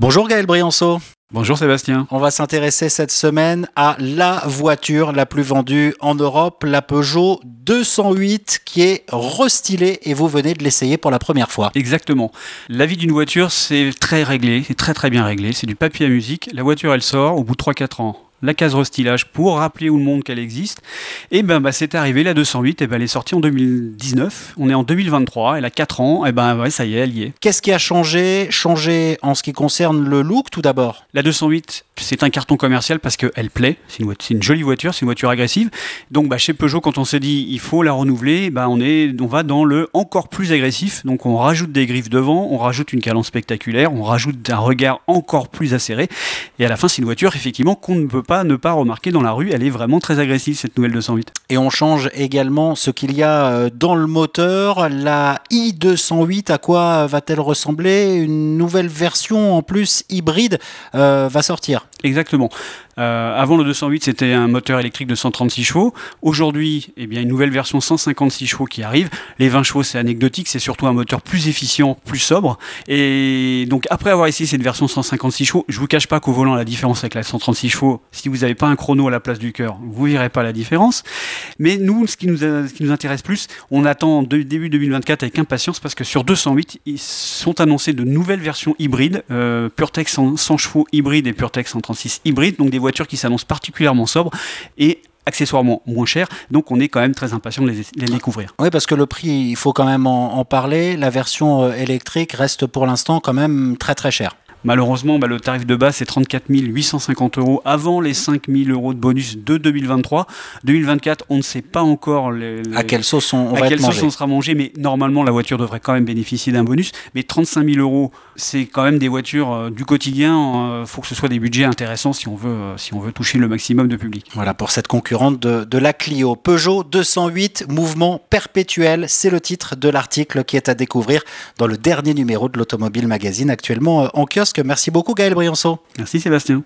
Bonjour Gaël Brianceau. Bonjour Sébastien. On va s'intéresser cette semaine à la voiture la plus vendue en Europe, la Peugeot 208 qui est restylée et vous venez de l'essayer pour la première fois. Exactement. La vie d'une voiture, c'est très réglé, c'est très très bien réglé, c'est du papier à musique. La voiture, elle sort au bout de 3-4 ans la case restylage pour rappeler au monde qu'elle existe. Et ben bah, c'est arrivé, la 208, et ben, elle est sortie en 2019. On est en 2023, elle a 4 ans, et ben ouais, ça y est, elle y est. Qu'est-ce qui a changé Changé en ce qui concerne le look tout d'abord? La 208, c'est un carton commercial parce qu'elle plaît, c'est une, une, jolie voiture, c'est une voiture agressive. Donc bah, chez Peugeot, quand on s'est dit il faut la renouveler, bah, on, est, on va dans le encore plus agressif. Donc on rajoute des griffes devant, on rajoute une cadence spectaculaire, on rajoute un regard encore plus acéré. Et à la fin, c'est une voiture effectivement qu'on ne peut ne pas remarquer dans la rue. Elle est vraiment très agressive cette nouvelle 208. Et on change également ce qu'il y a euh, dans le moteur. La i208, à quoi va-t-elle ressembler? Une nouvelle version en plus hybride euh, va sortir. Exactement. Euh, avant le 208, c'était un moteur électrique de 136 chevaux. Aujourd'hui, eh bien, une nouvelle version 156 chevaux qui arrive. Les 20 chevaux, c'est anecdotique, c'est surtout un moteur plus efficient, plus sobre. Et donc, après avoir essayé cette version 156 chevaux, je vous cache pas qu'au volant, la différence avec la 136 chevaux, si vous n'avez pas un chrono à la place du cœur, vous verrez pas la différence. Mais nous, ce qui nous, ce qui nous intéresse plus, on attend de, début 2024 avec impatience parce que sur 208, ils sont annoncés de nouvelles versions hybrides, euh, PureTech 100, 100 chevaux hybride et PureTech 136 hybride, donc des voitures qui s'annonce particulièrement sobre et accessoirement moins cher. Donc on est quand même très impatient de les, découvrir. Oui, parce que le prix, il faut quand même en, en parler. La version euh, électrique reste pour l'instant quand même très très chère. Malheureusement, bah, le tarif de base c'est 34 850 euros avant les 5 000 euros de bonus de 2023. 2024, on ne sait pas encore les, les... à quelle sauce on, on à va quelle être sauce mangé. on sera mangé, mais normalement la voiture devrait quand même bénéficier d'un bonus. Mais 35 000 euros, c'est quand même des voitures euh, du quotidien. Il euh, faut que ce soit des budgets intéressants si on veut, euh, si on veut toucher le maximum de public. Voilà pour cette concurrente de, de la Clio. Peugeot 208, mouvement perpétuel, c'est le titre de l'article qui est à découvrir dans le dernier numéro de l'Automobile Magazine actuellement en kiosque. Merci beaucoup Gaël Brianceau. Merci Sébastien.